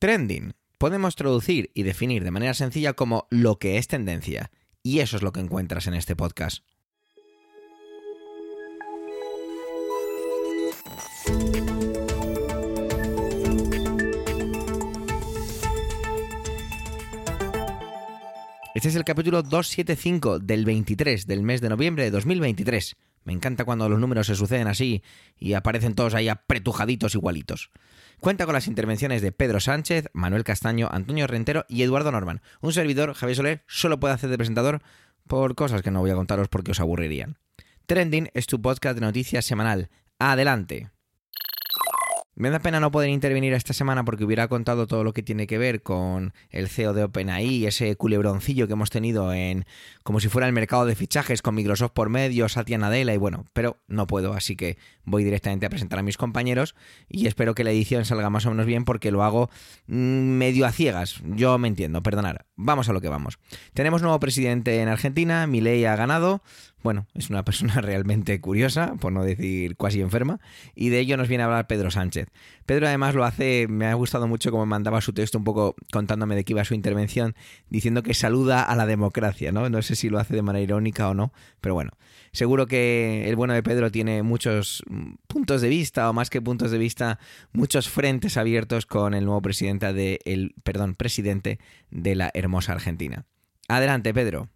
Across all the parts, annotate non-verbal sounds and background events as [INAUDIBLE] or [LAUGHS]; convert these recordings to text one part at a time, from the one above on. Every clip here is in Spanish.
Trending podemos traducir y definir de manera sencilla como lo que es tendencia. Y eso es lo que encuentras en este podcast. Este es el capítulo 275 del 23 del mes de noviembre de 2023. Me encanta cuando los números se suceden así y aparecen todos ahí apretujaditos igualitos. Cuenta con las intervenciones de Pedro Sánchez, Manuel Castaño, Antonio Rentero y Eduardo Norman. Un servidor, Javier Soler, solo puede hacer de presentador por cosas que no voy a contaros porque os aburrirían. Trending es tu podcast de noticias semanal. Adelante. Me da pena no poder intervenir esta semana porque hubiera contado todo lo que tiene que ver con el CEO de OpenAI, ese culebroncillo que hemos tenido en como si fuera el mercado de fichajes con Microsoft por medio, Satya Nadella y bueno, pero no puedo, así que voy directamente a presentar a mis compañeros y espero que la edición salga más o menos bien porque lo hago mm, medio a ciegas. Yo me entiendo, perdonar. Vamos a lo que vamos. Tenemos nuevo presidente en Argentina, Milei ha ganado, bueno, es una persona [LAUGHS] realmente curiosa, por no decir casi enferma, y de ello nos viene a hablar Pedro Sánchez. Pedro además lo hace, me ha gustado mucho como mandaba su texto un poco contándome de qué iba su intervención, diciendo que saluda a la democracia, ¿no? No sé si lo hace de manera irónica o no, pero bueno, seguro que el bueno de Pedro tiene muchos puntos de vista, o más que puntos de vista, muchos frentes abiertos con el nuevo presidente de el, perdón, presidente de la hermosa Argentina. Adelante, Pedro.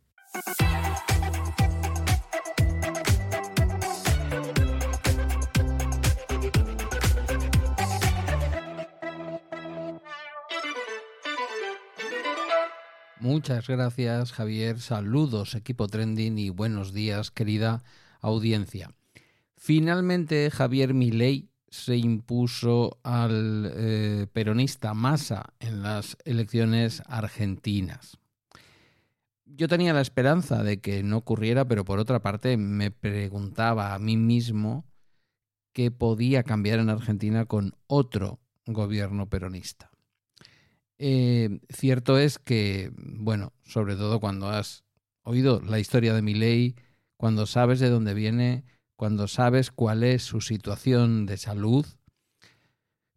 Muchas gracias, Javier. Saludos, equipo trending y buenos días, querida audiencia. Finalmente, Javier Milei se impuso al eh, peronista Massa en las elecciones argentinas. Yo tenía la esperanza de que no ocurriera, pero por otra parte me preguntaba a mí mismo qué podía cambiar en Argentina con otro gobierno peronista. Eh, cierto es que, bueno, sobre todo cuando has oído la historia de mi ley, cuando sabes de dónde viene, cuando sabes cuál es su situación de salud,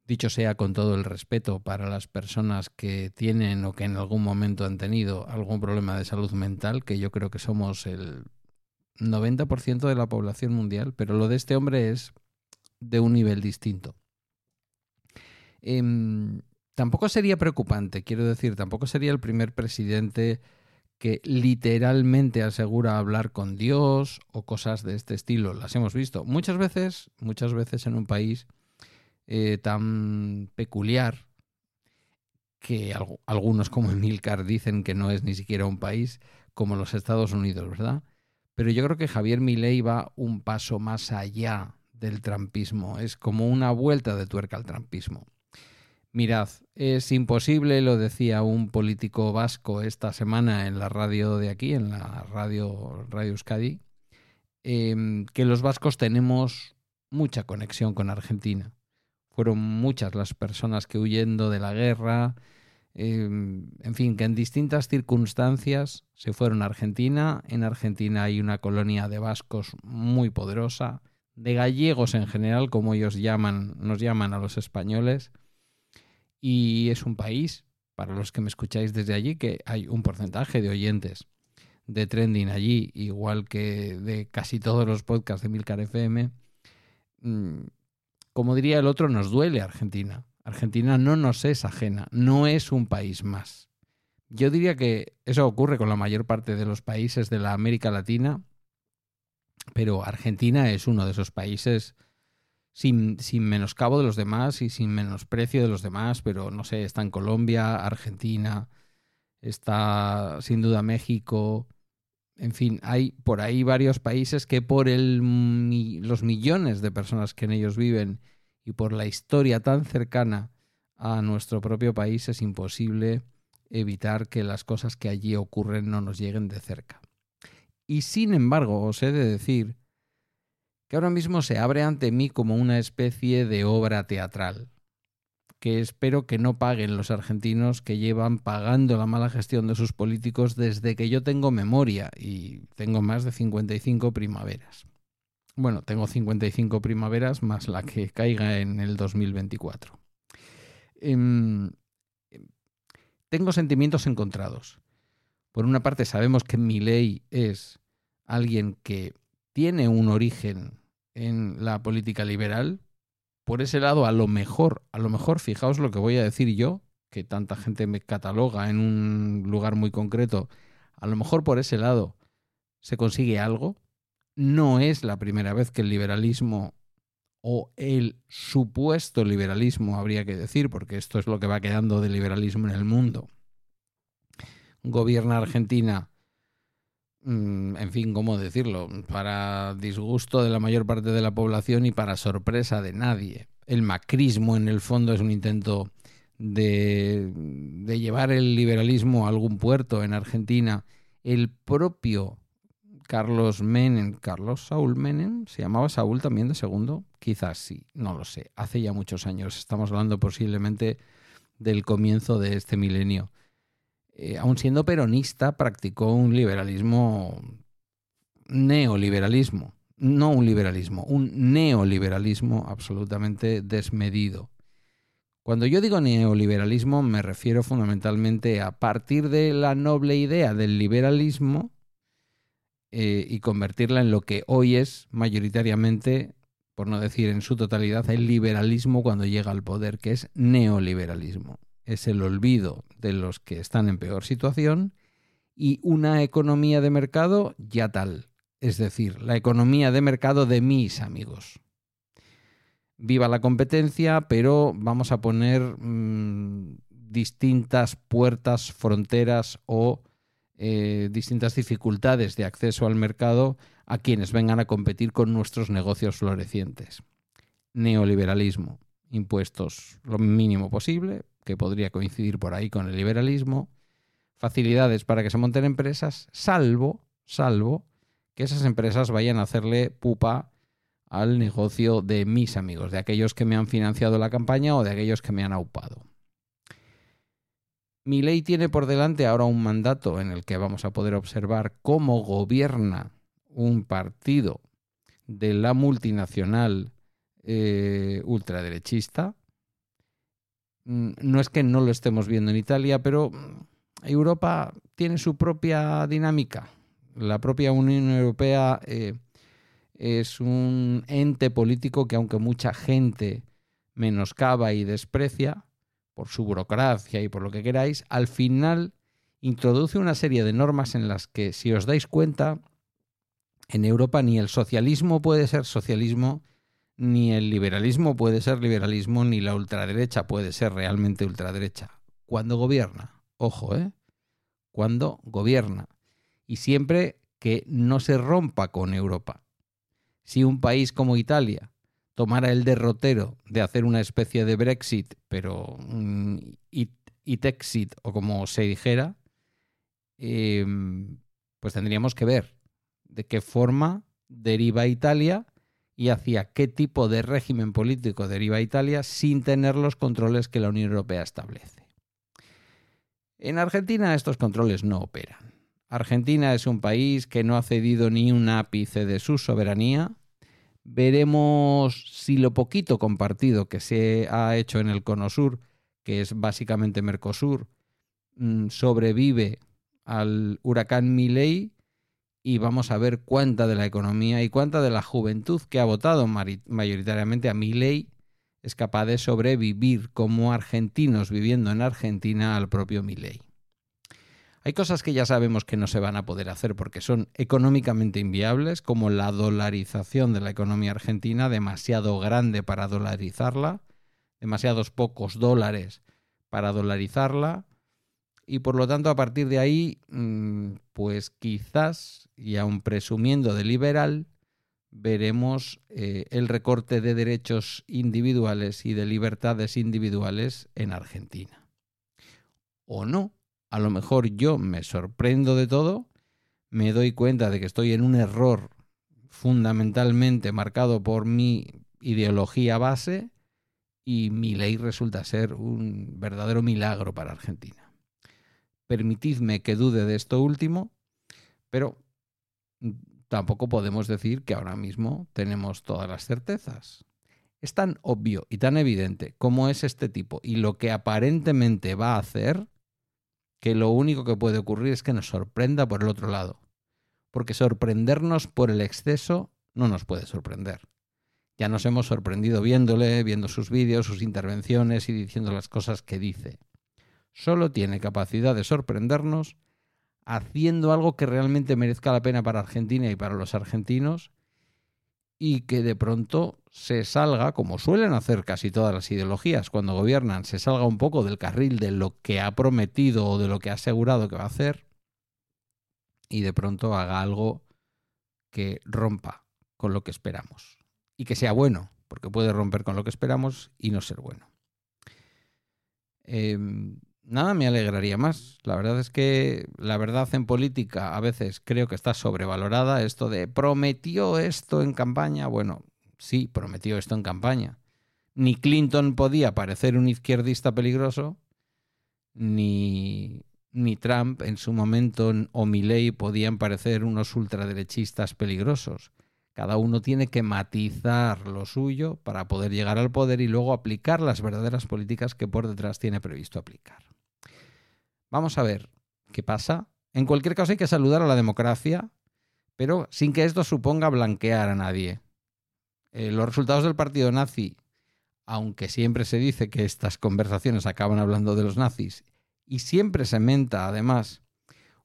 dicho sea con todo el respeto para las personas que tienen o que en algún momento han tenido algún problema de salud mental, que yo creo que somos el 90% de la población mundial, pero lo de este hombre es de un nivel distinto. Em, tampoco sería preocupante, quiero decir, tampoco sería el primer presidente que literalmente asegura hablar con Dios o cosas de este estilo. Las hemos visto muchas veces, muchas veces en un país eh, tan peculiar que algunos como Emilcar dicen que no es ni siquiera un país como los Estados Unidos, ¿verdad? Pero yo creo que Javier Milei va un paso más allá del trampismo, es como una vuelta de tuerca al trampismo. Mirad, es imposible, lo decía un político vasco esta semana en la radio de aquí, en la radio Radio Euskadi, em, que los vascos tenemos mucha conexión con Argentina. Fueron muchas las personas que huyendo de la guerra, em, en fin, que en distintas circunstancias se fueron a Argentina. En Argentina hay una colonia de vascos muy poderosa, de gallegos en general, como ellos llaman, nos llaman a los españoles y es un país, para los que me escucháis desde allí, que hay un porcentaje de oyentes de trending allí, igual que de casi todos los podcasts de Milcar FM. Mm, como diría el otro, nos duele Argentina. Argentina no nos es ajena, no es un país más. Yo diría que eso ocurre con la mayor parte de los países de la América Latina, pero Argentina es uno de esos países sin, sin menoscabo de los demás y sin menosprecio de los demás, pero no sé, está en Colombia, Argentina, está sin duda México, en fin, hay por ahí varios países que por el, los millones de personas que en ellos viven y por la historia tan cercana a nuestro propio país es imposible evitar que las cosas que allí ocurren no nos lleguen de cerca. Y sin embargo, os he de decir que ahora mismo se abre ante mí como una especie de obra teatral, que espero que no paguen los argentinos que llevan pagando la mala gestión de sus políticos desde que yo tengo memoria y tengo más de 55 primaveras. Bueno, tengo 55 primaveras más la que caiga en el 2024. Em, tengo sentimientos encontrados. Por una parte, sabemos que Milei es alguien que tiene un origen en la política liberal. Por ese lado, a lo mejor, a lo mejor, fijaos lo que voy a decir yo, que tanta gente me cataloga en un lugar muy concreto, a lo mejor por ese lado se consigue algo. No es la primera vez que el liberalismo o el supuesto liberalismo, habría que decir, porque esto es lo que va quedando de liberalismo en el mundo, gobierna Argentina, en fin, ¿cómo decirlo? Para disgusto de la mayor parte de la población y para sorpresa de nadie. El macrismo, en el fondo, es un intento de, de llevar el liberalismo a algún puerto en Argentina. El propio Carlos Menem, Carlos Saúl Menem, ¿se llamaba Saúl también de segundo? Quizás sí, no lo sé. Hace ya muchos años, estamos hablando posiblemente del comienzo de este milenio. Eh, aun siendo peronista, practicó un liberalismo, neoliberalismo, no un liberalismo, un neoliberalismo absolutamente desmedido. Cuando yo digo neoliberalismo me refiero fundamentalmente a partir de la noble idea del liberalismo, eh, y convertirla en lo que hoy es mayoritariamente, por no decir en su totalidad, el liberalismo cuando llega al poder, que es neoliberalismo. Es el olvido de los que están en peor situación y una economía de mercado ya tal, es decir, la economía de mercado de mis amigos. Viva la competencia, pero vamos a poner mm, distintas puertas, fronteras o eh, distintas dificultades de acceso al mercado a quienes vengan a competir con nuestros negocios florecientes. Neoliberalismo, impuestos lo mínimo posible, que podría coincidir por ahí con el liberalismo, facilidades para que se monten empresas, salvo, salvo que esas empresas vayan a hacerle pupa al negocio de mis amigos, de aquellos que me han financiado la campaña o de aquellos que me han aupado. Mi ley tiene por delante ahora un mandato en el que vamos a poder observar cómo gobierna un partido de la multinacional eh, ultraderechista. Mm, no es que no lo estemos viendo en Italia, pero Europa tiene su propia dinámica. La propia Unión Europea eh, es un ente político que aunque mucha gente menoscaba y desprecia, por su burocracia y por lo que queráis, al final introduce una serie de normas en las que, si os dais cuenta, en Europa ni el socialismo puede ser socialismo, ni el liberalismo puede ser liberalismo, ni la ultraderecha puede ser realmente ultraderecha. Cuando gobierna, ojo, ¿eh? Cuando gobierna. Y siempre que no se rompa con Europa. Si un país como Italia tomara el derrotero de hacer una especie de Brexit, pero un it-exit o como se dijera, em, pues tendríamos que ver de qué forma deriva Italia y hacia qué tipo de régimen político deriva Italia sin tener los controles que la Unión Europea establece. En Argentina estos controles no operan. Argentina es un país que no ha cedido ni un ápice de su soberanía, Veremos si lo poquito compartido que se ha hecho en el Cono Sur, que es básicamente Mercosur, mm, sobrevive al huracán Milei y vamos a ver cuánta de la economía y cuánta de la juventud que ha votado mayoritariamente a Milei es capaz de sobrevivir como argentinos viviendo en Argentina al propio Milei. Hay cosas que ya sabemos que no se van a poder hacer porque son económicamente inviables, como la dolarización de la economía argentina, demasiado grande para dolarizarla, demasiados pocos dólares para dolarizarla, y por lo tanto a partir de ahí, mm, pues quizás, y aun presumiendo de liberal, veremos eh, el recorte de derechos individuales y de libertades individuales en Argentina. O no, a lo mejor yo me sorprendo de todo, me doy cuenta de que estoy en un error fundamentalmente marcado por mi ideología base y mi ley resulta ser un verdadero milagro para Argentina. Permitidme que dude de esto último, pero tampoco podemos decir que ahora mismo tenemos todas las certezas. Es tan obvio y tan evidente como es este tipo y lo que aparentemente va a hacer que lo único que puede ocurrir es que nos sorprenda por el otro lado. Porque sorprendernos por el exceso no nos puede sorprender. Ya nos hemos sorprendido viéndole, viendo sus vídeos, sus intervenciones y diciendo las cosas que dice. Solo tiene capacidad de sorprendernos haciendo algo que realmente merezca la pena para Argentina y para los argentinos y que de pronto se salga, como suelen hacer casi todas las ideologías cuando gobiernan, se salga un poco del carril de lo que ha prometido o de lo que ha asegurado que va a hacer y de pronto haga algo que rompa con lo que esperamos y que sea bueno, porque puede romper con lo que esperamos y no ser bueno. Em, nada me alegraría más. La verdad es que la verdad en política a veces creo que está sobrevalorada. Esto de prometió esto en campaña. Bueno, sí, prometió esto en campaña. Ni Clinton podía parecer un izquierdista peligroso, ni, ni Trump en su momento o Milley podían parecer unos ultraderechistas peligrosos. Cada uno tiene que matizar lo suyo para poder llegar al poder y luego aplicar las verdaderas políticas que por detrás tiene previsto aplicar. Vamos a ver qué pasa. En cualquier caso hay que saludar a la democracia, pero sin que esto suponga blanquear a nadie. Eh, los resultados del partido nazi, aunque siempre se dice que estas conversaciones acaban hablando de los nazis, y siempre se menta además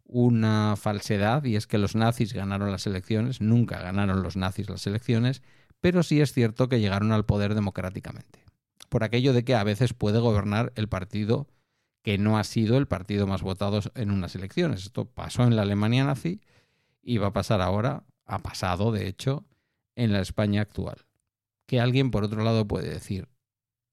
una falsedad y es que los nazis ganaron las elecciones, nunca ganaron los nazis las elecciones, pero sí es cierto que llegaron al poder democráticamente. Por aquello de que a veces puede gobernar el partido que no ha sido el partido más votado en unas elecciones. Esto pasó en la Alemania nazi y va a pasar ahora, ha pasado de hecho, en la España actual. Que alguien por otro lado puede decir,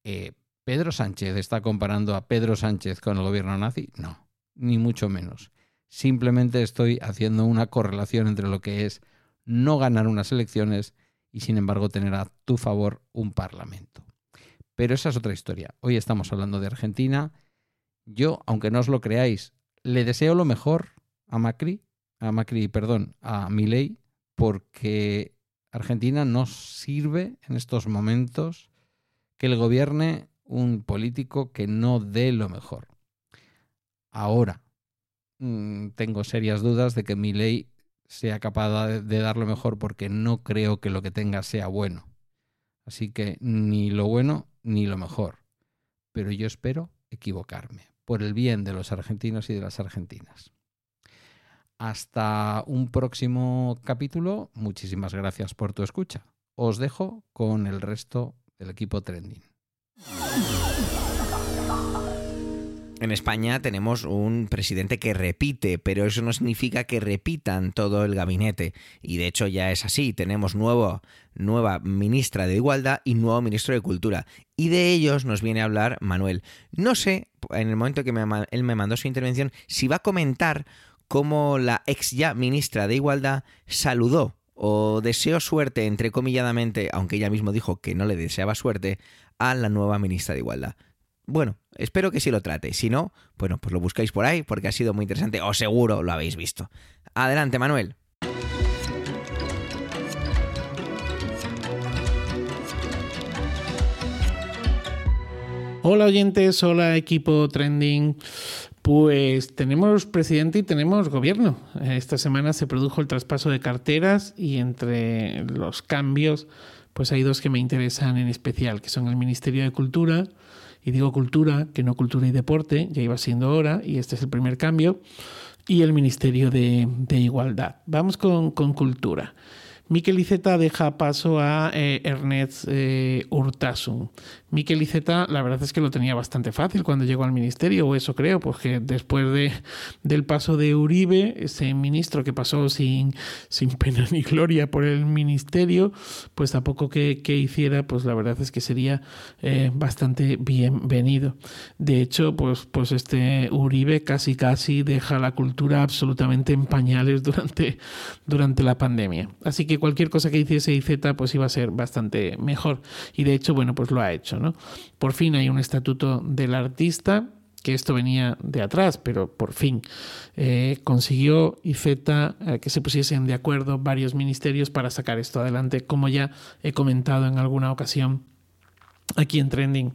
eh, ¿Pedro Sánchez está comparando a Pedro Sánchez con el gobierno nazi? No, ni mucho menos. Simplemente estoy haciendo una correlación entre lo que es no ganar unas elecciones y sin embargo tener a tu favor un parlamento. Pero esa es otra historia. Hoy estamos hablando de Argentina. Yo, aunque no os lo creáis, le deseo lo mejor a Macri, a Macri, perdón, a Milei, porque Argentina no sirve en estos momentos que le gobierne un político que no dé lo mejor. Ahora, Mm, tengo serias dudas de que mi ley sea capaz de, dar lo mejor porque no creo que lo que tenga sea bueno. Así que ni lo bueno ni lo mejor. Pero yo espero equivocarme, por el bien de los argentinos y de las argentinas. Hasta un próximo capítulo. Muchísimas gracias por tu escucha. Os dejo con el resto del equipo trending. En España tenemos un presidente que repite, pero eso no significa que repitan todo el gabinete. Y de hecho ya es así. Tenemos nuevo, nueva ministra de Igualdad y nuevo ministro de Cultura. Y de ellos nos viene a hablar Manuel. No sé, en el momento que él me mandó su intervención, si va a comentar cómo la ex ya ministra de Igualdad saludó o deseó suerte, entrecomilladamente, aunque ella mismo dijo que no le deseaba suerte, a la nueva ministra de Igualdad. Bueno, espero que sí lo trate. Si no, bueno, pues lo buscáis por ahí porque ha sido muy interesante o seguro lo habéis visto. Adelante, Manuel. Hola oyentes, hola equipo trending. Pues tenemos presidente y tenemos gobierno. Esta semana se produjo el traspaso de carteras y entre los cambios, pues hay dos que me interesan en especial, que son el Ministerio de Cultura y digo cultura, que no cultura y deporte, ya iba siendo hora, y este es el primer cambio, y el Ministerio de, Igualdad. Vamos con, cultura. Miquel Iceta deja paso a eh, Ernest eh, Urtasun. Miquel Iceta, la verdad es que lo tenía bastante fácil cuando llegó al ministerio, o eso creo, porque después de, del paso de Uribe, ese ministro que pasó sin, sin pena ni gloria por el ministerio, pues tampoco que, que hiciera, pues la verdad es que sería eh, bastante bienvenido. De hecho, pues, pues este Uribe casi casi deja la cultura absolutamente en pañales durante, durante la pandemia. Así que cualquier cosa que hiciese IZ pues iba a ser bastante mejor. Y de hecho, bueno, pues lo ha hecho, ¿no? Por fin hay un estatuto del artista que esto venía de atrás, pero por fin eh, consiguió IZ eh, que se pusiesen de acuerdo varios ministerios para sacar esto adelante, como ya he comentado en alguna ocasión aquí en Trending.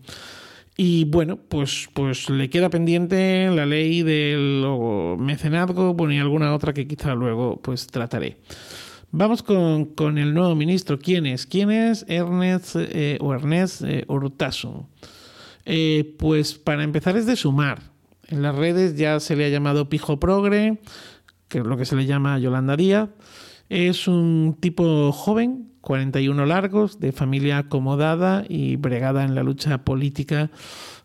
Y bueno, pues, pues le queda pendiente la ley del mecenazgo, bueno, y alguna otra que quizá luego pues trataré. Vamos con, el nuevo ministro. ¿Quién es? ¿Quién es Ernest eh, o Ernest eh, eh, pues para empezar es de sumar. En las redes ya se le ha llamado Pijo Progre, que es lo que se le llama Yolanda Díaz. Es un tipo joven, 41 largos, de familia acomodada y bregada en la lucha política,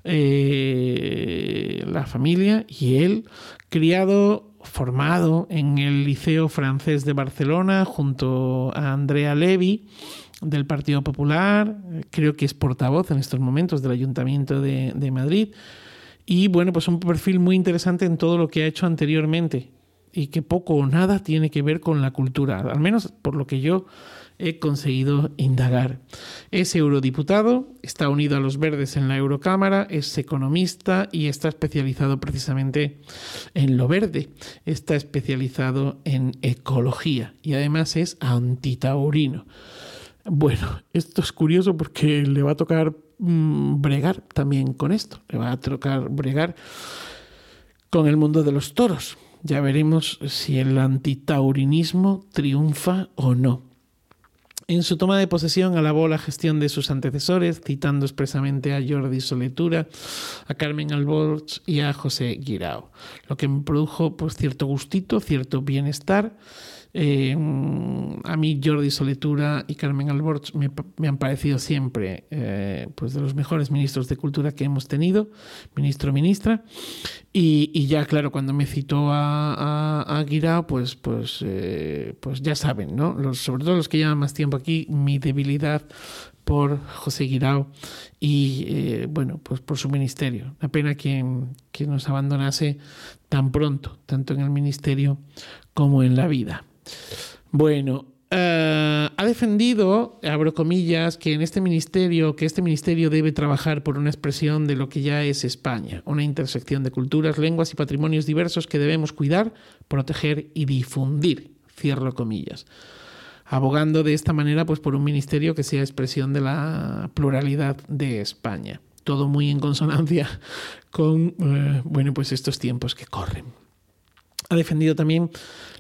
eh, la familia y él, criado, formado en el Liceo Francés de Barcelona junto a Andrea Levy del Partido Popular, creo que es portavoz en estos momentos del Ayuntamiento de, de Madrid. Y bueno, pues un perfil muy interesante en todo lo que ha hecho anteriormente y que poco o nada tiene que ver con la cultura, al menos por lo que yo he conseguido indagar. Es eurodiputado, está unido a los verdes en la Eurocámara, es economista y está especializado precisamente en lo verde, está especializado en ecología y además es antitaurino. Bueno, esto es curioso porque le va a tocar mm, bregar también con esto, le va a tocar bregar con el mundo de los toros. Ya veremos si el antitaurinismo triunfa o no. En su toma de posesión alabó la gestión de sus antecesores, citando expresamente a Jordi Soletura, a Carmen Alborch y a José Guirao, lo que me produjo pues, cierto gustito, cierto bienestar eh, a mí Jordi Soletura y Carmen Alborch me, han parecido siempre eh, pues de los mejores ministros de cultura que hemos tenido, ministro ministra. Y, ya, claro, cuando me citó a, a, Guirao, pues, pues, eh, pues ya saben, ¿no? Sobre todo los que llevan más tiempo aquí, mi debilidad por José Guirao y bueno, pues por su ministerio. Una pena que, nos abandonase tan pronto, tanto en el ministerio como en la vida. Bueno, eh, ha defendido, abro comillas, que en este ministerio, que este ministerio debe trabajar por una expresión de lo que ya es España, una intersección de culturas, lenguas y patrimonios diversos que debemos cuidar, proteger y difundir. Cierro comillas. Abogando de esta manera, pues, por un ministerio que sea expresión de la pluralidad de España. Todo muy en consonancia [LAUGHS] con, eh, bueno, pues estos tiempos que corren. Ha defendido también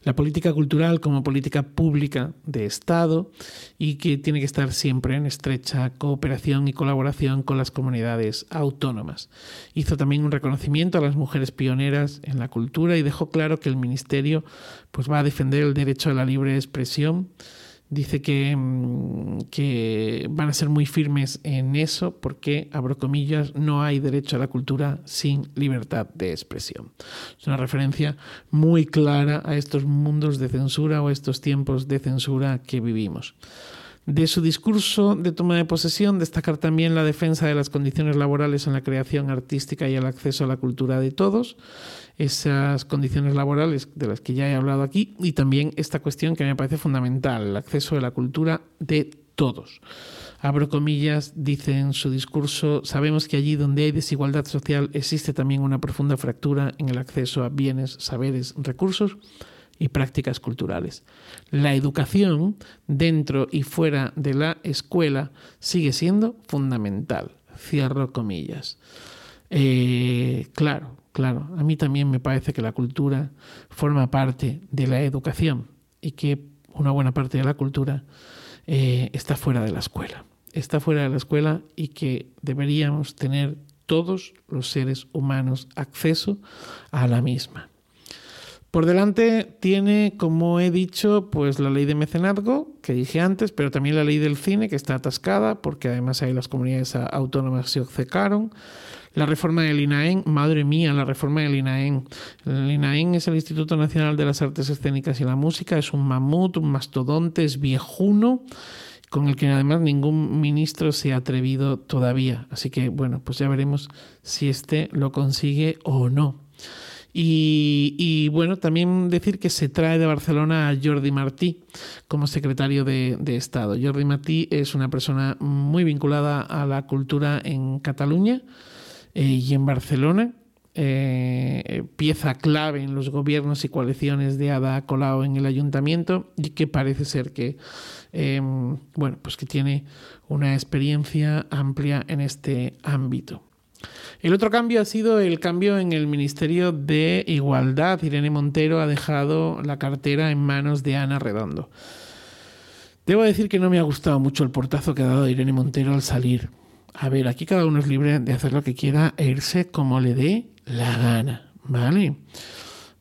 la política cultural como política pública de Estado y que tiene que estar siempre en estrecha cooperación y colaboración con las comunidades autónomas. Hizo también un reconocimiento a las mujeres pioneras en la cultura y dejó claro que el Ministerio pues, va a defender el derecho a la libre expresión dice que, mm, que, van a ser muy firmes en eso porque, abro comillas, no hay derecho a la cultura sin libertad de expresión. Es una referencia muy clara a estos mundos de censura o a estos tiempos de censura que vivimos. De su discurso de toma de posesión, destacar también la defensa de las condiciones laborales en la creación artística y el acceso a la cultura de todos, esas condiciones laborales de las que ya he hablado aquí, y también esta cuestión que me parece fundamental, el acceso a la cultura de todos. Abro comillas, dice en su discurso, sabemos que allí donde hay desigualdad social existe también una profunda fractura en el acceso a bienes, saberes, recursos y prácticas culturales. La educación dentro y fuera de la escuela sigue siendo fundamental. Cierro comillas. Eh, claro, claro, a mí también me parece que la cultura forma parte de la educación y que una buena parte de la cultura eh, está fuera de la escuela. Está fuera de la escuela y que deberíamos tener todos los seres humanos acceso a la misma. Por delante tiene, como he dicho, pues la ley de mecenazgo, que dije antes, pero también la ley del cine, que está atascada, porque además ahí las comunidades autónomas se obcecaron. La reforma del INAEN, madre mía, la reforma del INAEN. El INAEN es el Instituto Nacional de las Artes Escénicas y la Música, es un mamut, un mastodonte, es viejuno con el que además ningún ministro se ha atrevido todavía. Así que bueno, pues ya veremos si este lo consigue o no. Y, bueno, también decir que se trae de Barcelona a Jordi Martí como secretario de, Estado. Jordi Martí es una persona muy vinculada a la cultura en Cataluña eh, y en Barcelona. Eh, pieza clave en los gobiernos y coaliciones de Ada Colau en el ayuntamiento y que parece ser que em, bueno pues que tiene una experiencia amplia en este ámbito. El otro cambio ha sido el cambio en el Ministerio de Igualdad. Irene Montero ha dejado la cartera en manos de Ana Redondo. Debo decir que no me ha gustado mucho el portazo que ha dado Irene Montero al salir. A ver, aquí cada uno es libre de hacer lo que quiera e irse como le dé la gana, ¿vale?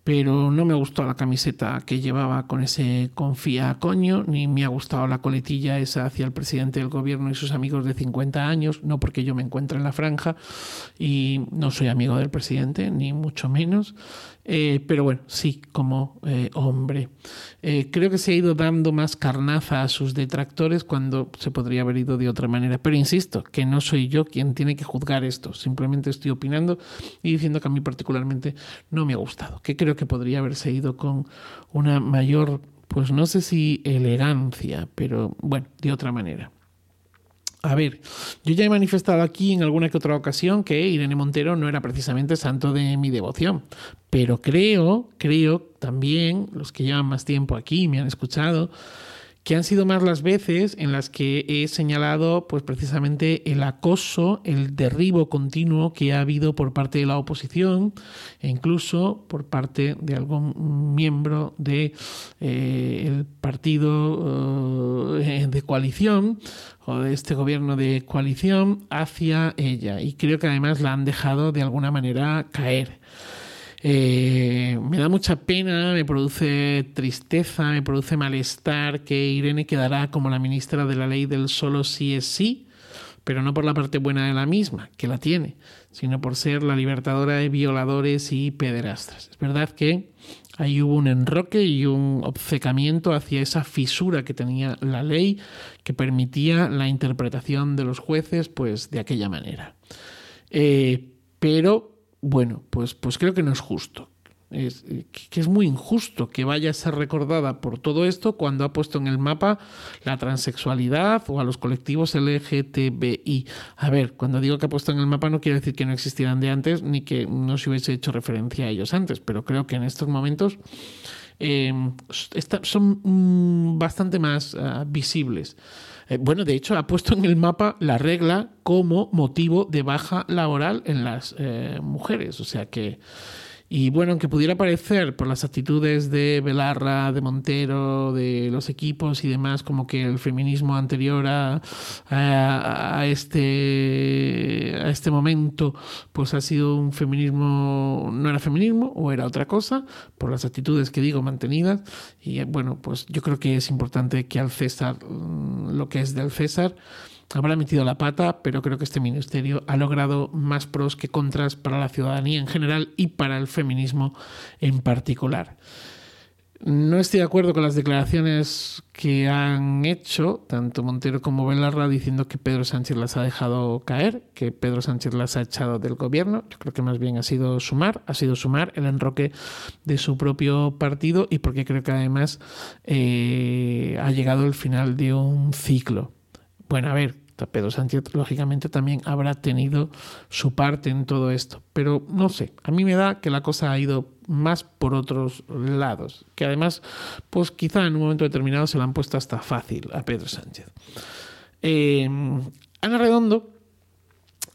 pero no me gustó la camiseta que llevaba con ese confía coño, ni me ha gustado la coletilla esa hacia el presidente del gobierno y sus amigos de 50 años, no porque yo me encuentre en la franja y no soy amigo del presidente, ni mucho menos, eh, pero bueno, sí, como eh, hombre. Eh, creo que se ha ido dando más carnaza a sus detractores cuando se podría haber ido de otra manera. Pero insisto, que no soy yo quien tiene que juzgar esto. Simplemente estoy opinando y diciendo que a mí particularmente no me ha gustado. Que creo que podría haberse ido con una mayor, pues no sé si elegancia, pero bueno, de otra manera. A ver, yo ya he manifestado aquí en alguna que otra ocasión que Irene Montero no era precisamente santo de mi devoción, pero creo, creo también, los que llevan más tiempo aquí me han escuchado, que han sido más las veces en las que he señalado pues precisamente el acoso, el derribo continuo que ha habido por parte de la oposición e incluso por parte de algún miembro del de, eh, partido eh, de coalición o de este gobierno de coalición hacia ella y creo que además la han dejado de alguna manera caer. Eh, me da mucha pena, me produce tristeza, me produce malestar que Irene quedará como la ministra de la ley del solo sí es sí, pero no por la parte buena de la misma, que la tiene, sino por ser la libertadora de violadores y pederastras. Es verdad que ahí hubo un enroque y un obcecamiento hacia esa fisura que tenía la ley que permitía la interpretación de los jueces pues de aquella manera. Eh, pero bueno, pues, pues creo que no es justo. Es, que es muy injusto que vaya a ser recordada por todo esto cuando ha puesto en el mapa la transexualidad o a los colectivos LGTBI. A ver, cuando digo que ha puesto en el mapa no quiere decir que no existieran de antes ni que no se hubiese hecho referencia a ellos antes, pero creo que en estos momentos eh, son mm, bastante más uh, visibles. Eh, bueno, de hecho, ha puesto en el mapa la regla como motivo de baja laboral en las eh, mujeres. O sea que y bueno, aunque pudiera parecer por las actitudes de Belarra, de Montero, de los equipos y demás, como que el feminismo anterior a, a, este, a este momento, pues ha sido un feminismo, no era feminismo o era otra cosa, por las actitudes que digo mantenidas. Y bueno, pues yo creo que es importante que al César, mm, lo que es del César, habrá metido la pata, pero creo que este ministerio ha logrado más pros que contras para la ciudadanía en general y para el feminismo en particular. No estoy de acuerdo con las declaraciones que han hecho tanto Montero como Belarra diciendo que Pedro Sánchez las ha dejado caer, que Pedro Sánchez las ha echado del gobierno. Yo creo que más bien ha sido sumar, ha sido sumar el enroque de su propio partido y porque creo que además eh, ha llegado el final de un ciclo. Bueno, a ver, Pedro Sánchez lógicamente también habrá tenido su parte en todo esto, pero no sé, a mí me da que la cosa ha ido más por otros lados, que además, pues quizá en un momento determinado se la han puesto hasta fácil a Pedro Sánchez. Eh, Ana Redondo.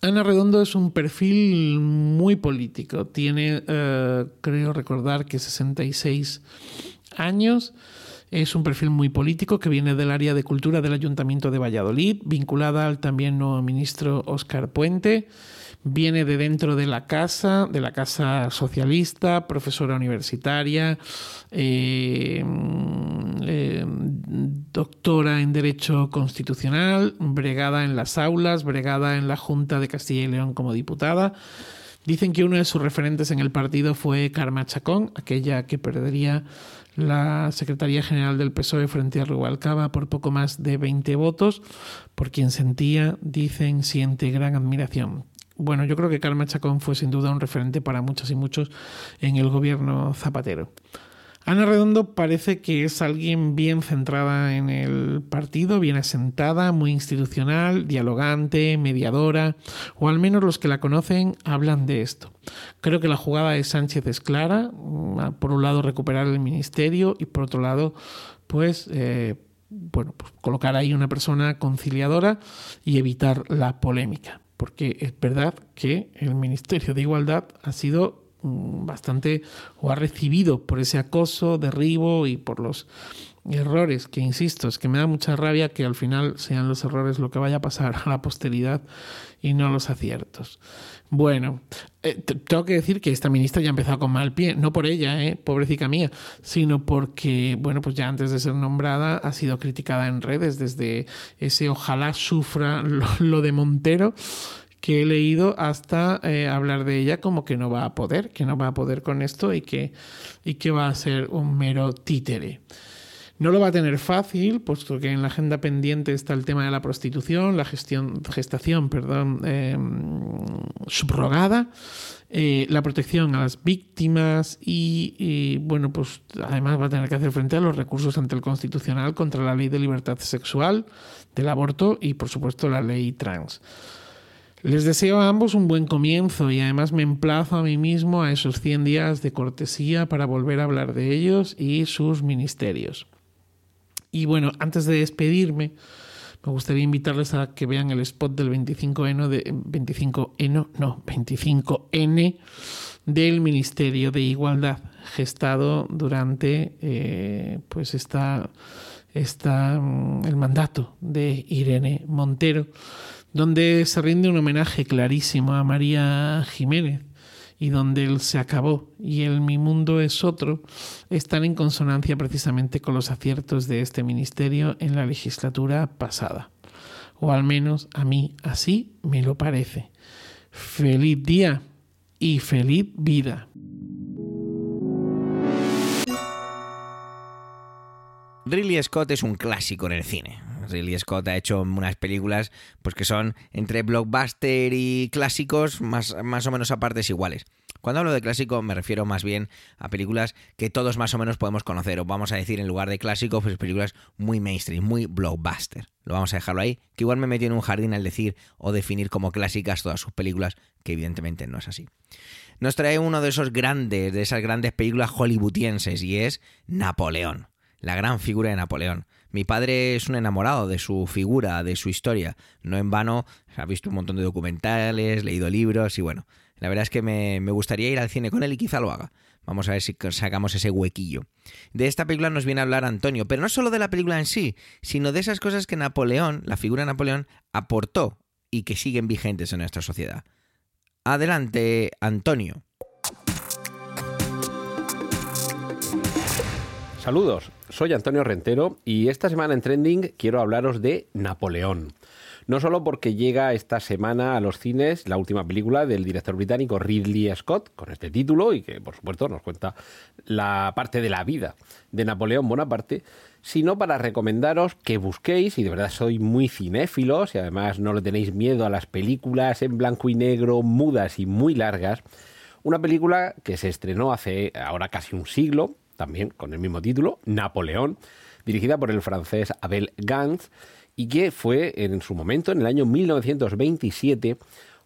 Ana Redondo es un perfil muy político. Tiene, eh, creo recordar que 66 años. Es un perfil muy político que viene del área de cultura del Ayuntamiento de Valladolid, vinculada al también nuevo ministro Óscar Puente. Viene de dentro de la casa, de la casa socialista, profesora universitaria, eh, eh, doctora en Derecho Constitucional, bregada en las aulas, bregada en la Junta de Castilla y León como diputada. Dicen que uno de sus referentes en el partido fue Karma Chacón, aquella que perdería la Secretaría General del PSOE frente a Rubalcaba por poco más de 20 votos, por quien sentía, dicen, siente gran admiración. Bueno, yo creo que Carmen Chacón fue sin duda un referente para muchos y muchos en el gobierno Zapatero. Ana Redondo parece que es alguien bien centrada en el partido, bien asentada, muy institucional, dialogante, mediadora, o al menos los que la conocen hablan de esto. Creo que la jugada de Sánchez es clara, mm, por un lado recuperar el ministerio y por otro lado, pues... Eh, bueno, pues colocar ahí una persona conciliadora y evitar la polémica. porque es verdad que el Ministerio de Igualdad ha sido bastante o ha recibido por ese acoso, derribo y por los errores que, insisto, es que me da mucha rabia que al final sean los errores lo que vaya a pasar a la posteridad y no los aciertos. Bueno, eh, tengo que decir que esta ministra ya ha empezado con mal pie, no por ella, eh, pobrecita mía, sino porque, bueno, pues ya antes de ser nombrada ha sido criticada en redes desde ese ojalá sufra lo, de Montero que he leído hasta eh, hablar de ella como que no va a poder, que no va a poder con esto y que, y que va a ser un mero títere. No lo va a tener fácil, puesto que en la agenda pendiente está el tema de la prostitución, la gestión, gestación perdón, em, subrogada, eh, la protección a las víctimas y, bueno, pues además va a tener que hacer frente a los recursos ante el Constitucional contra la ley de libertad sexual, del aborto y, por supuesto, la ley trans. Les deseo a ambos un buen comienzo y además me emplazo a mí mismo a esos 100 días de cortesía para volver a hablar de ellos y sus ministerios. Y bueno, antes de despedirme, me gustaría invitarles a que vean el spot del 25N, de, 25N no, 25N del Ministerio de Igualdad, gestado durante eh, pues esta, esta, mm, el mandato de Irene Montero, donde se rinde un homenaje clarísimo a María Jiménez, y donde él se acabó y el mi mundo es otro, están en consonancia precisamente con los aciertos de este ministerio en la legislatura pasada. O al menos a mí así me lo parece. Feliz día y feliz vida. Ridley Scott es un clásico en el cine. Ridley Scott ha hecho unas películas pues que son entre blockbuster y clásicos más, más o menos a iguales. Cuando hablo de clásico me refiero más bien a películas que todos más o menos podemos conocer, o vamos a decir en lugar de clásico, pues películas muy mainstream, muy blockbuster. Lo vamos a dejarlo ahí, que igual me metí en un jardín al decir o definir como clásicas todas sus películas, que evidentemente no es así. Nos trae uno de esos grandes, de esas grandes películas hollywoodienses, y es Napoleón, la gran figura de Napoleón. Mi padre es un enamorado de su figura, de su historia. No en vano, ha visto un montón de documentales, leído libros y bueno, la verdad es que me, gustaría ir al cine con él y quizá lo haga. Vamos a ver si sacamos ese huequillo. De esta película nos viene a hablar Antonio, pero no solo de la película en sí, sino de esas cosas que Napoleón, la figura de Napoleón, aportó y que siguen vigentes en nuestra sociedad. Adelante, Antonio. Saludos, soy Antonio Rentero y esta semana en Trending quiero hablaros de Napoleón. No solo porque llega esta semana a los cines la última película del director británico Ridley Scott, con este título, y que por supuesto nos cuenta la parte de la vida de Napoleón Bonaparte, sino para recomendaros que busquéis, y de verdad soy muy cinéfilos, y además no le tenéis miedo a las películas en blanco y negro, mudas y muy largas, una película que se estrenó hace ahora casi un siglo, también con el mismo título, Napoleón, dirigida por el francés Abel Gans, y que fue en su momento, en el año 1927,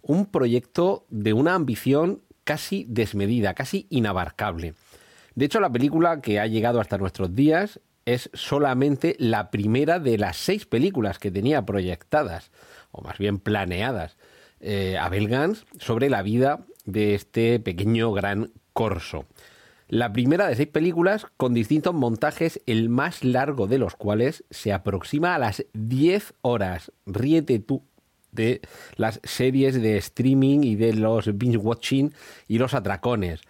un proyecto de una ambición casi desmedida, casi inabarcable. De hecho, la película que ha llegado hasta nuestros días es solamente la primera de las seis películas que tenía proyectadas, o más bien planeadas, eh, Abel Gans sobre la vida de este pequeño gran corso. La primera de seis películas con distintos montajes, el más largo de los cuales se aproxima a las 10 horas. Ríete tú de las series de streaming y de los binge watching y los atracones.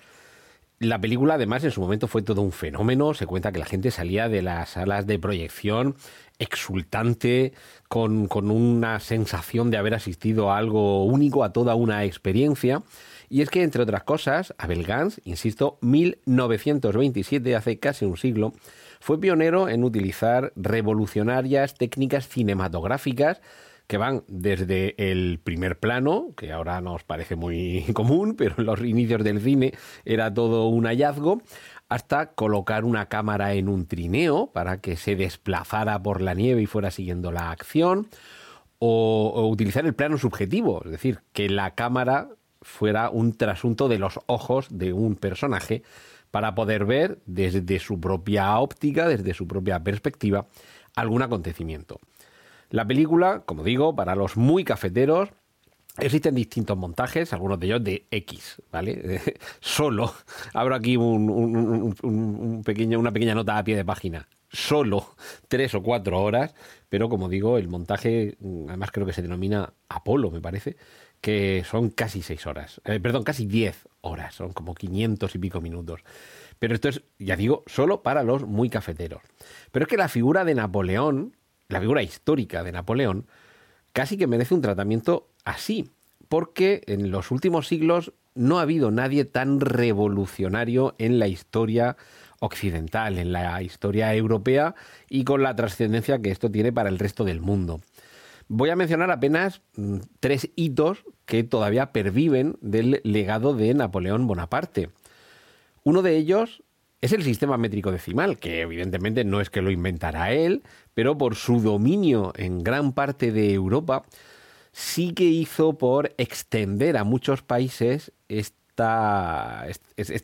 La película además en su momento fue todo un fenómeno, se cuenta que la gente salía de las salas de proyección exultante, con, con una sensación de haber asistido a algo único, a toda una experiencia. Y es que, entre otras cosas, Abel Gans, insisto, 1927, hace casi un siglo, fue pionero en utilizar revolucionarias técnicas cinematográficas que van desde el primer plano, que ahora nos parece muy [LAUGHS] común, pero en los inicios del cine era todo un hallazgo, hasta colocar una cámara en un trineo para que se desplazara por la nieve y fuera siguiendo la acción, o, o utilizar el plano subjetivo, es decir, que la cámara fuera un trasunto de los ojos de un personaje para poder ver desde su propia óptica, desde su propia perspectiva, algún acontecimiento. La película, como digo, para los muy cafeteros, Existen distintos montajes, algunos de ellos de X, ¿vale? [LAUGHS] Solo, abro aquí un, pequeño, una pequeña nota a pie de página. Solo tres o cuatro horas, pero como digo, el montaje, mm, además creo que se denomina Apolo, me parece, que son casi seis horas. Eh, perdón, casi diez horas, son como 500 y pico minutos. Pero esto es, ya digo, solo para los muy cafeteros. Pero es que la figura de Napoleón, la figura histórica de Napoleón, casi que merece un tratamiento así, porque en los últimos siglos no ha habido nadie tan revolucionario en la historia occidental, en la historia europea y con la trascendencia que esto tiene para el resto del mundo. Voy a mencionar apenas mm, tres hitos que todavía perviven del legado de Napoleón Bonaparte. Uno de ellos es el sistema métrico decimal, que evidentemente no es que lo inventara él, pero por su dominio en gran parte de Europa, sí que hizo por extender a muchos países este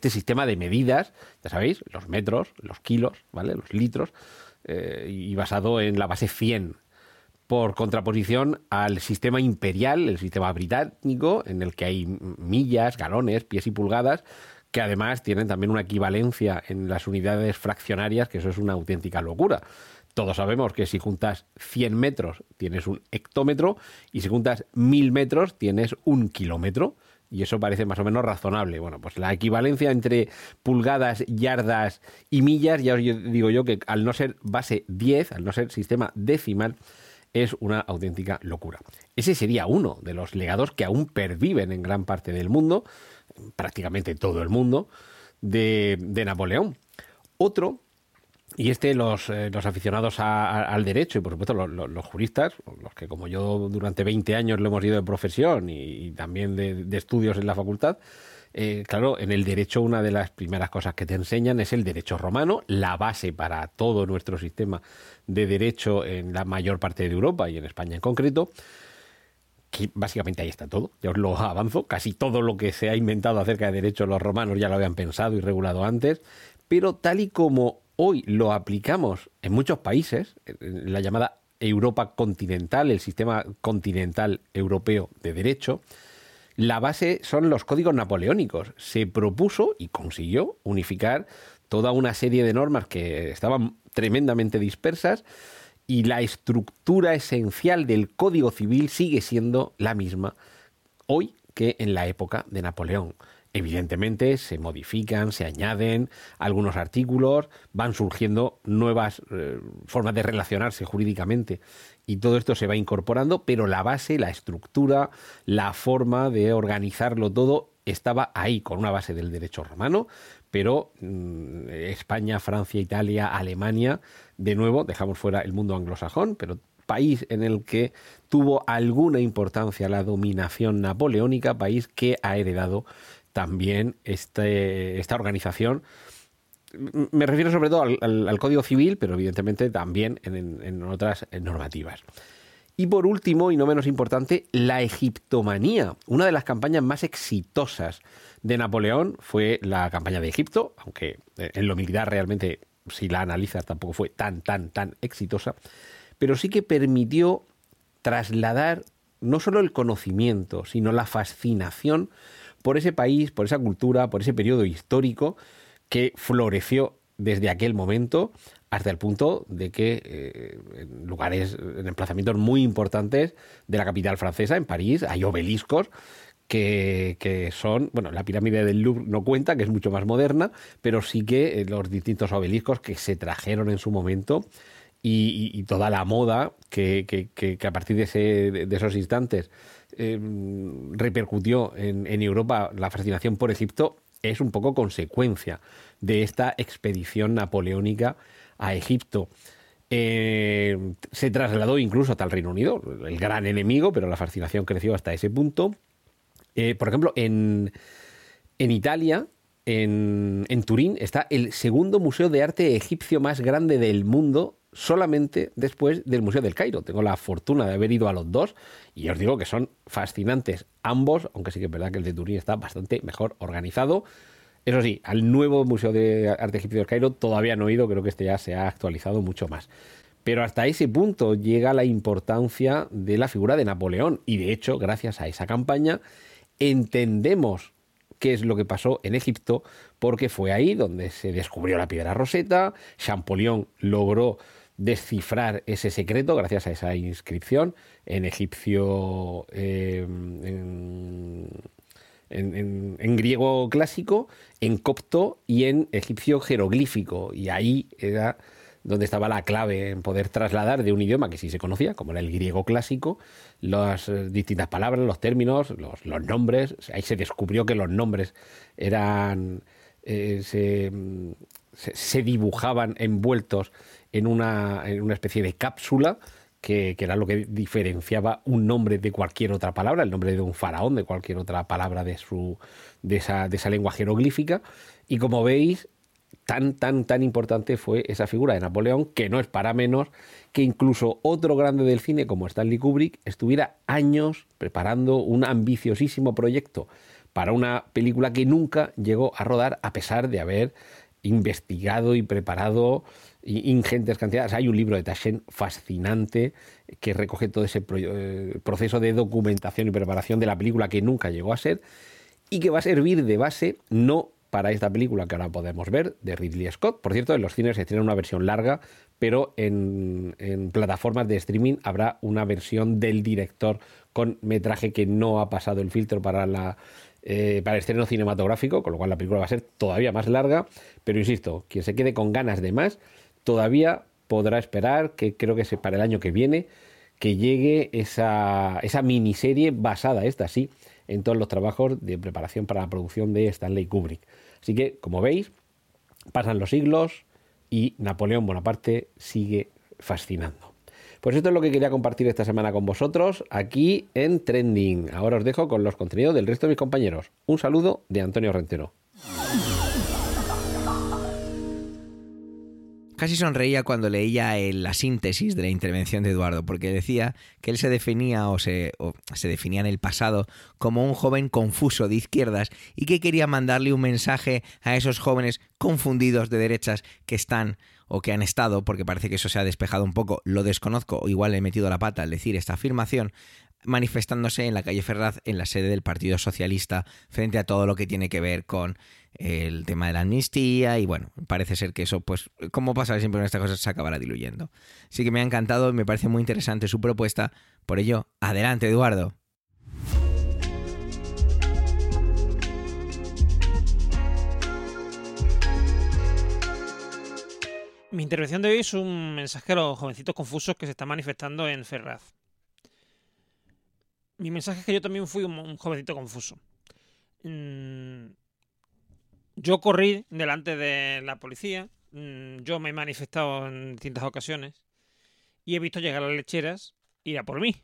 sistema de medidas, ya sabéis, los metros, los kilos, ¿vale? los litros, eh, y basado en la base 100, por contraposición al sistema imperial, el sistema británico, en el que hay millas, galones, pies y pulgadas, que además tienen también una equivalencia en las unidades fraccionarias, que eso es una auténtica locura. Todos sabemos que si juntas 100 metros tienes un hectómetro y si juntas 1000 metros tienes un kilómetro. Y eso parece más o menos razonable. Bueno, pues la equivalencia entre pulgadas, yardas y millas, ya os digo yo que al no ser base 10, al no ser sistema decimal, es una auténtica locura. Ese sería uno de los legados que aún perviven en gran parte del mundo prácticamente todo el mundo, de, Napoleón. Otro, y este los, eh, los aficionados al derecho y por supuesto los, juristas, los que como yo durante 20 años lo hemos ido de profesión y, también de, estudios en la facultad, eh, claro, en el derecho una de las primeras cosas que te enseñan es el derecho romano, la base para todo nuestro sistema de derecho en la mayor parte de Europa y en España en concreto básicamente ahí está todo. Ya os lo avanzo. Casi todo lo que se ha inventado acerca de derechos los romanos ya lo habían pensado y regulado antes. Pero tal y como hoy lo aplicamos en muchos países, la llamada Europa continental, el sistema continental europeo de derecho, la base son los códigos napoleónicos. Se propuso y consiguió unificar toda una serie de normas que estaban tremendamente dispersas y la estructura esencial del Código Civil sigue siendo la misma hoy que en la época de Napoleón. Evidentemente se modifican, se añaden algunos artículos, van surgiendo nuevas eh, formas de relacionarse jurídicamente. Y todo esto se va incorporando, pero la base, la estructura, la forma de organizarlo todo estaba ahí, con una base del derecho romano, pero mm, España, Francia, Italia, Alemania, de nuevo, dejamos fuera el mundo anglosajón, pero país en el que tuvo alguna importancia la dominación napoleónica, país que ha heredado también este, esta organización. Me refiero sobre todo al, Código Civil, pero evidentemente también en otras normativas. Y por último, y no menos importante, la egiptomanía. Una de las campañas más exitosas de Napoleón fue la campaña de Egipto, aunque eh, en lo militar realmente, si la analizas, tampoco fue tan, tan, tan exitosa, pero sí que permitió trasladar no solo el conocimiento, sino la fascinación por ese país, por esa cultura, por ese periodo histórico que floreció desde aquel momento hasta el punto de que eh, en lugares, en emplazamientos muy importantes de la capital francesa, en París, hay obeliscos que, son, bueno, la pirámide del Louvre no cuenta, que es mucho más moderna, pero sí que eh, los distintos obeliscos que se trajeron en su momento y, toda la moda que, a partir de, esos instantes eh, repercutió en, Europa, la fascinación por Egipto, es un poco consecuencia de esta expedición napoleónica a Egipto. Eh, se trasladó incluso hasta el Reino Unido, el gran enemigo, pero la fascinación creció hasta ese punto. Eh, por ejemplo, en, en Italia, en, en, Turín, está el segundo museo de arte egipcio más grande del mundo, solamente después del Museo del Cairo. Tengo la fortuna de haber ido a los dos y os digo que son fascinantes ambos, aunque sí que es verdad que el de Turín está bastante mejor organizado. Eso sí, al nuevo Museo de Arte Egipcio del Cairo todavía no he ido, creo que este ya se ha actualizado mucho más. Pero hasta ese punto llega la importancia de la figura de Napoleón. Y de hecho, gracias a esa campaña, entendemos qué es lo que pasó en Egipto, porque fue ahí donde se descubrió la piedra roseta, Champollion logró descifrar ese secreto gracias a esa inscripción en egipcio, eh, en, griego clásico, en copto y en egipcio jeroglífico. Y ahí era donde estaba la clave en poder trasladar de un idioma que sí se conocía, como era el griego clásico, las eh, distintas palabras, los términos, los, nombres. Ahí se descubrió que los nombres eran. Eh, se, dibujaban envueltos en una, en una especie de cápsula. Que, era lo que diferenciaba un nombre de cualquier otra palabra, el nombre de un faraón, de cualquier otra palabra de, su, de, esa, de esa lengua jeroglífica. Y como veis, tan, tan, tan importante fue esa figura de Napoleón, que no es para menos que incluso otro grande del cine como Stanley Kubrick estuviera años preparando un ambiciosísimo proyecto para una película que nunca llegó a rodar a pesar de haber investigado y preparado ingentes cantidades. Hay un libro de Taschen fascinante que recoge todo ese eh, proceso de documentación y preparación de la película que nunca llegó a ser y que va a servir de base no para esta película que ahora podemos ver de Ridley Scott. Por cierto, en los cines se tiene una versión larga, pero en, plataformas de streaming habrá una versión del director con metraje que no ha pasado el filtro para la eh, para el estreno cinematográfico, con lo cual la película va a ser todavía más larga. Pero insisto, quien se quede con ganas de más, todavía podrá esperar, que creo que es para el año que viene, que llegue esa, miniserie basada, esta sí, en todos los trabajos de preparación para la producción de Stanley Kubrick. Así que, como veis, pasan los siglos y Napoleón Bonaparte sigue fascinando. Pues esto es lo que quería compartir esta semana con vosotros aquí en Trending. Ahora os dejo con los contenidos del resto de mis compañeros. Un saludo de Antonio Rentero. Casi sonreía cuando leía la síntesis de la intervención de Eduardo, porque decía que él se definía o se, se, definía en el pasado como un joven confuso de izquierdas y que quería mandarle un mensaje a esos jóvenes confundidos de derechas que están o que han estado, porque parece que eso se ha despejado un poco, lo desconozco, o igual he metido la pata al decir esta afirmación, manifestándose en la calle Ferraz, en la sede del Partido Socialista, frente a todo lo que tiene que ver con el tema de la amnistía y bueno, parece ser que eso, pues, como pasa siempre en estas cosas, se acabará diluyendo. Así que me ha encantado y me parece muy interesante su propuesta. Por ello, adelante, Eduardo. Mi intervención de hoy es un mensaje a los jovencitos confusos que se están manifestando en Ferraz. Mi mensaje es que yo también fui un, jovencito confuso. Yo corrí delante de la policía, mm, yo me he manifestado en distintas ocasiones y he visto llegar a las lecheras ir a por mí.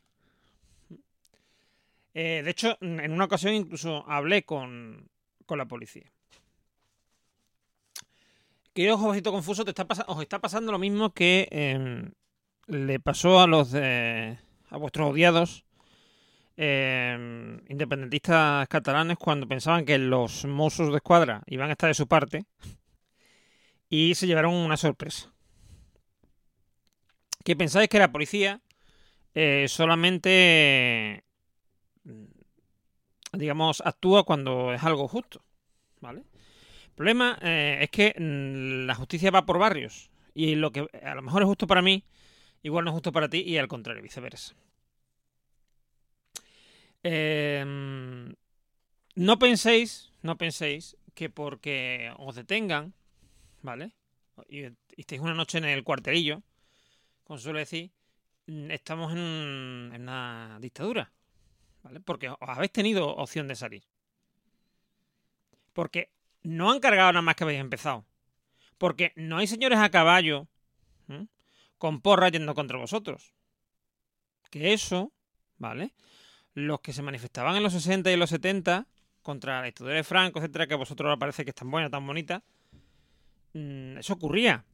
Eh, de hecho, en una ocasión incluso hablé con, con la policía. Querido jovencito confuso, te está os está pasando lo mismo que em, le pasó a los de, a vuestros odiados Em, independentistas catalanes cuando pensaban que los Mossos de Escuadra iban a estar de su parte y se llevaron una sorpresa. Que pensáis que la policía eh, solamente, digamos, actúa cuando es algo justo, ¿vale? El problema eh, es que mm, la justicia va por barrios y lo que a lo mejor es justo para mí, igual no es justo para ti y al contrario, viceversa. Em, no penséis, no penséis que porque os detengan, ¿vale? Y, estéis una noche en el cuartelillo, como suele decir, mm, estamos en, en una dictadura, ¿vale? Porque os habéis tenido opción de salir. Porque no han cargado nada más que habéis empezado. Porque no hay señores a caballo con porra yendo contra vosotros. Que eso, ¿vale? Los que se manifestaban en los 60 y los 70 contra la historia de Franco, etcétera, que a vosotros os parece que es tan buena, tan bonita, mm, eso ocurría.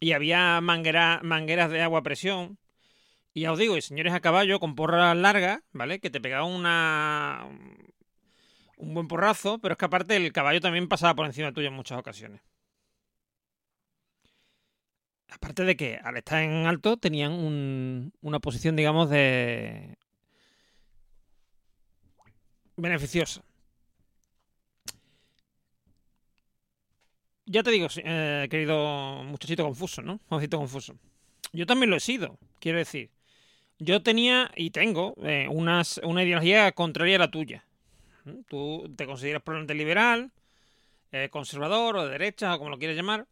Y había mangueras de agua a presión. Y ya os digo, y señores a caballo con porras largas, ¿vale? Que te pegaban una. un buen porrazo, pero es que aparte el caballo también pasaba por encima tuyo en muchas ocasiones. Aparte de que al estar en alto tenían un- una posición, digamos, de beneficiosa. Ya te digo, eh, querido muchachito confuso, ¿no? Jovencito confuso. Yo también lo he sido, quiero decir. Yo tenía y tengo eh, unas, una ideología contraria a la tuya. ¿Mm? Tú te consideras probablemente liberal, eh, conservador o de derecha, o como lo quieras llamar.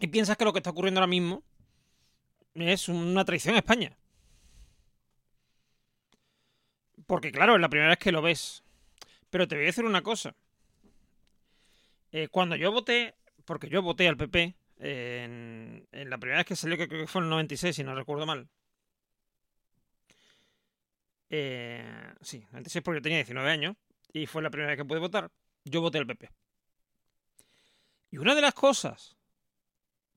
Y piensas que lo que está ocurriendo ahora mismo es una traición a España. Porque claro, es la primera vez que lo ves. Pero te voy a decir una cosa. Eh, cuando yo voté, porque yo voté al PP en, en la primera vez que salió, que creo que fue en el 96, si no recuerdo mal. Eh, sí, 96 porque yo tenía 19 años y fue la primera vez que pude votar. Yo voté al PP. Y una de las cosas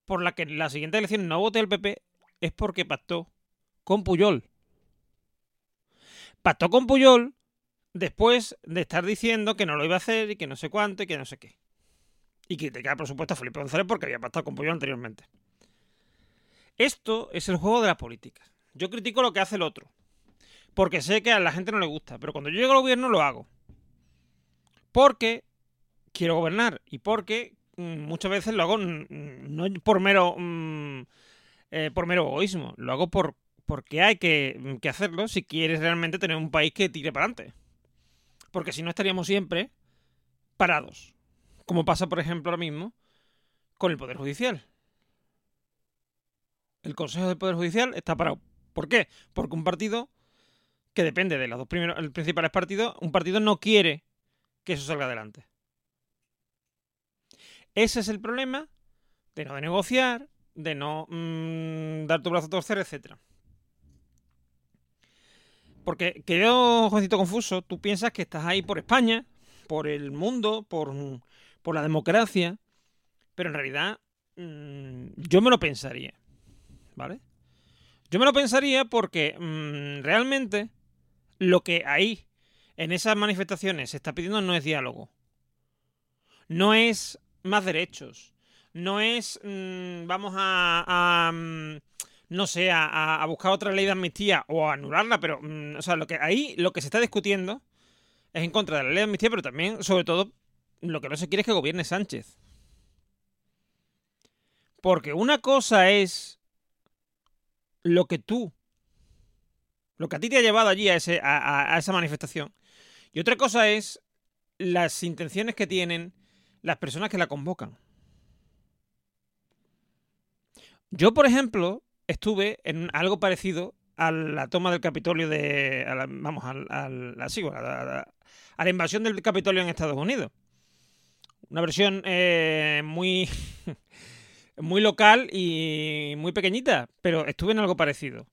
por la que en la siguiente elección no voté al PP es porque pactó con Puyol. Pactó con Puyol después de estar diciendo que no lo iba a hacer y que no sé cuánto y que no sé qué. Y criticar, por supuesto, a Felipe González porque había pactado con Puyol anteriormente. Esto es el juego de la política. Yo critico lo que hace el otro. Porque sé que a la gente no le gusta. Pero cuando yo llego al gobierno lo hago. Porque quiero gobernar. Y porque mm, muchas veces lo hago mm, no por mero. mm, eh, por mero egoísmo. Lo hago por, porque hay que, hacerlo si quieres realmente tener un país que tire para adelante. Porque si no estaríamos siempre parados. Como pasa, por ejemplo, ahora mismo con el Poder Judicial. El Consejo del Poder Judicial está parado. ¿Por qué? Porque un partido que depende de los dos primeros principales partidos, un partido no quiere que eso salga adelante. Ese es el problema de no de negociar, de no mm, dar tu brazo a torcer, etcétera. Porque, querido jovencito confuso, tú piensas que estás ahí por España, por el mundo, por, por la democracia, pero en realidad mm, yo me lo pensaría, ¿vale? Yo me lo pensaría porque mm, realmente lo que ahí, en esas manifestaciones, se está pidiendo no es diálogo. No es más derechos. No es mm, vamos a, no sé, a, buscar otra ley de amnistía o a anularla, pero mm, o sea, lo que ahí lo que se está discutiendo es en contra de la ley de amnistía, pero también, sobre todo, lo que no se quiere es que gobierne Sánchez. Porque una cosa es lo que tú, lo que a ti te ha llevado allí a, ese, a esa manifestación. Y otra cosa es las intenciones que tienen las personas que la convocan. Yo, por ejemplo, estuve en algo parecido a la toma del Capitolio de. a la- vamos, al- a la invasión del Capitolio en Estados Unidos. Una versión eh, muy. [LAUGHS] muy local y muy pequeñita, pero estuve en algo parecido.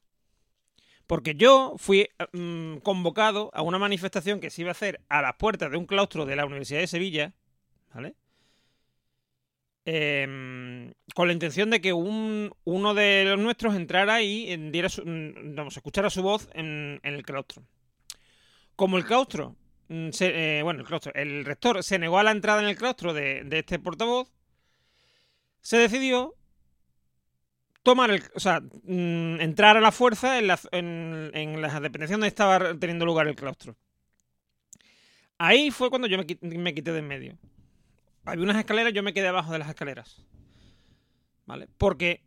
Porque yo fui mm, convocado a una manifestación que se iba a hacer a las puertas de un claustro de la Universidad de Sevilla, ¿vale? Em, con la intención de que un- uno de los nuestros entrara y diera su, mm, vamos, escuchara su voz en, el claustro. Como el claustro, mm, eh, bueno, el claustro, el rector se negó a la entrada en el claustro de, de este portavoz, se decidió tomar el, o sea, mm, entrar a la fuerza en la, en, en la dependencia donde estaba teniendo lugar el claustro. Ahí fue cuando yo me, me quité de en medio. Había unas escaleras, yo me quedé abajo de las escaleras. ¿Vale? Porque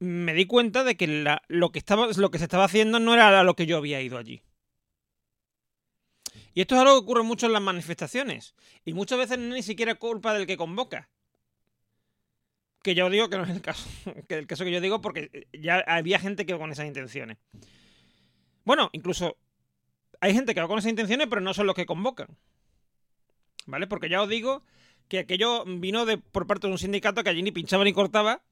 me di cuenta de que lo, que estaba, lo que se estaba haciendo no era lo que yo había ido allí. Y esto es algo que ocurre mucho en las manifestaciones. Y muchas veces no es ni siquiera culpa del que convoca. Que yo digo que no es el caso. [LAUGHS] Que el caso que yo digo porque ya había gente que va con esas intenciones. Bueno, incluso hay gente que va con esas intenciones, pero no son los que convocan. ¿Vale? Porque ya os digo que aquello vino de, por parte de un sindicato que allí ni pinchaba ni cortaba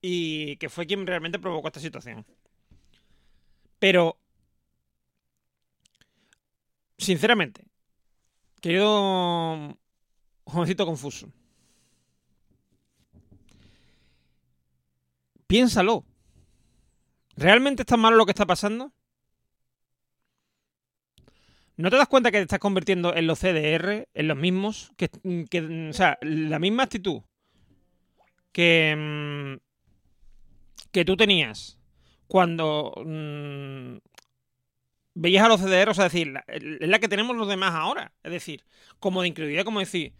y que fue quien realmente provocó esta situación. Pero, sinceramente, querido jovencito confuso, piénsalo. ¿Realmente está malo lo que está pasando? ¿No te das cuenta que te estás convirtiendo en los CDR, en los mismos? Que, o sea, la misma actitud que, mm, que tú tenías cuando mm, veías a los cederos, es decir, la- es la que tenemos los demás ahora. Es decir, como de incredulidad, como decir,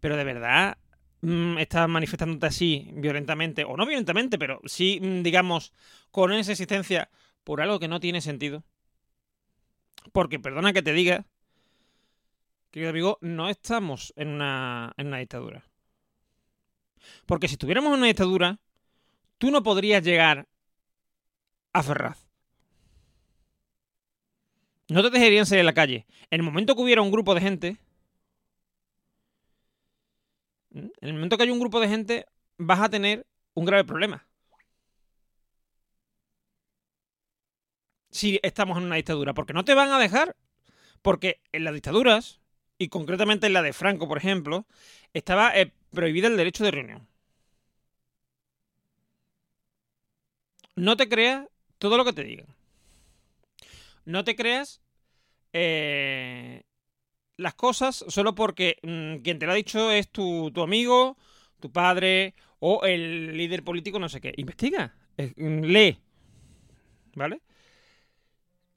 pero de verdad mm, estás manifestándote así violentamente, o no violentamente, pero sí, digamos, con esa existencia por algo que no tiene sentido. Porque, perdona que te diga, querido amigo, no estamos en una, en una dictadura. Porque si estuviéramos en una dictadura, tú no podrías llegar a Ferraz. No te dejarían salir a la calle. En el momento que hubiera un grupo de gente, en el momento que haya un grupo de gente, vas a tener un grave problema. Si estamos en una dictadura, porque no te van a dejar. Porque en las dictaduras, y concretamente en la de Franco, por ejemplo, estaba eh, prohibido el derecho de reunión. No te creas todo lo que te digan. No te creas eh, las cosas solo porque mm, quien te lo ha dicho es tu, tu amigo, tu padre o el líder político, no sé qué. Investiga, eh, lee. ¿Vale?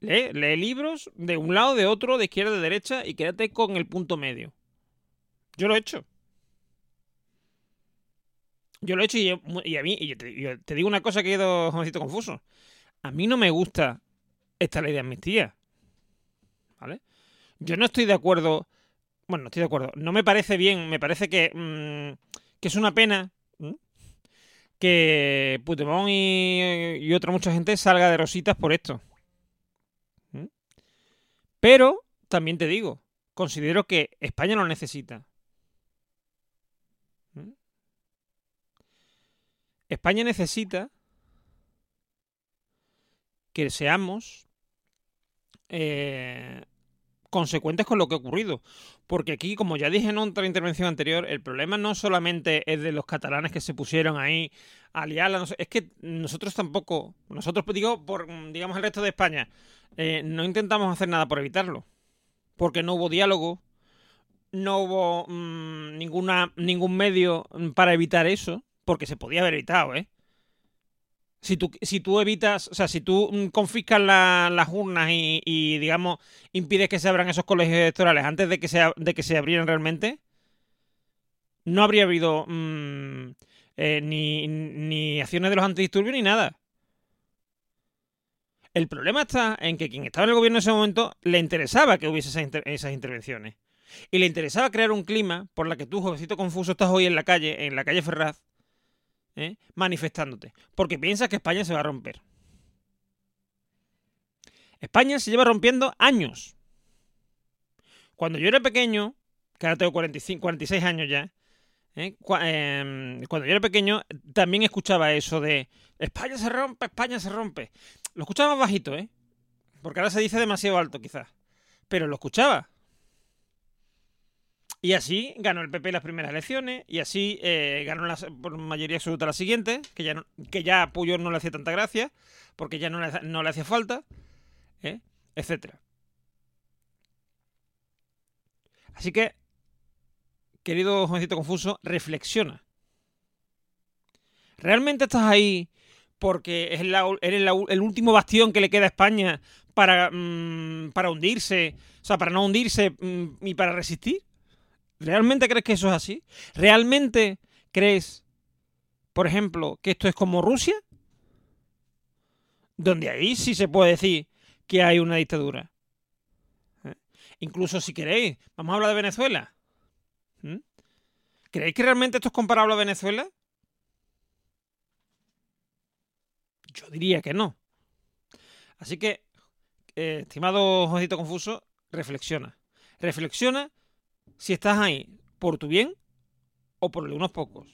Lee, libros de un lado, de otro, de izquierda, de derecha y quédate con el punto medio. Yo lo he hecho. Yo lo he hecho y, a mí, y te, y te digo una cosa que he quedado jovencito confuso. A mí no me gusta esta ley de amnistía. ¿Vale? Yo no estoy de acuerdo. Bueno, no estoy de acuerdo. No me parece bien. Me parece que, mm, que es una pena que Puigdemont y, y otra mucha gente salga de rositas por esto. Pero también te digo, considero que España lo necesita. ¿M? España necesita que seamos eh, consecuentes con lo que ha ocurrido. Porque aquí, como ya dije en otra intervención anterior, el problema no solamente es de los catalanes que se pusieron ahí a liarla, es que nosotros tampoco, nosotros pues, digo, por digamos el resto de España, eh, no intentamos hacer nada por evitarlo. Porque no hubo diálogo, no hubo mmm, ninguna, ningún medio para evitar eso, porque se podía haber evitado, ¿eh? Si tú, si tú evitas, o sea, si tú mm, confiscas la- las urnas y, digamos, impides que se abran esos colegios electorales antes de que se, abrieran realmente, no habría habido mm, eh, ni, ni acciones de los antidisturbios ni nada. El problema está en que quien estaba en el gobierno en ese momento le interesaba que hubiese esas, esas intervenciones. Y le interesaba crear un clima por la que tú, jovencito confuso, estás hoy en la calle, en la calle Ferraz, ¿eh? manifestándote. Porque piensas que España se va a romper. España se lleva rompiendo años. Cuando yo era pequeño, que ahora tengo 45, 46 años ya, ¿eh? Em, cuando yo era pequeño también escuchaba eso de España se rompe, España se rompe. Lo escuchaba más bajito, ¿eh? Porque ahora se dice demasiado alto quizás. Pero lo escuchaba. Y así ganó el PP las primeras elecciones y así eh, ganó por mayoría absoluta las siguientes, que ya, no- que ya a Puyol no le hacía tanta gracia, porque ya no le, no le hacía falta, ¿eh? etcétera. Así que, querido jovencito confuso, reflexiona. ¿Realmente estás ahí porque eres el último bastión que le queda a España para, mm, para hundirse, o sea, para no hundirse mm, y para resistir? ¿Realmente crees que eso es así? ¿Realmente crees, por ejemplo, que esto es como Rusia? Donde ahí sí se puede decir que hay una dictadura. ¿Eh? Incluso si queréis, vamos a hablar de Venezuela. ¿Mm? ¿Creéis que realmente esto es comparable a Venezuela? Yo diría que no. Así que, eh, estimado Josécito Confuso, reflexiona. Reflexiona si estás ahí por tu bien o por unos pocos.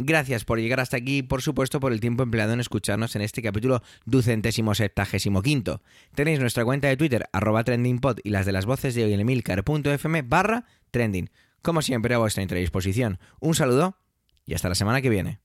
Gracias por llegar hasta aquí y por supuesto por el tiempo empleado en escucharnos en este capítulo ducentésimo septagésimo quinto. Tenéis nuestra cuenta de Twitter, arroba trendingpod y las de las voces de hoy en emilcar.fm barra trending. Como siempre a vuestra entera disposición. Un saludo y hasta la semana que viene.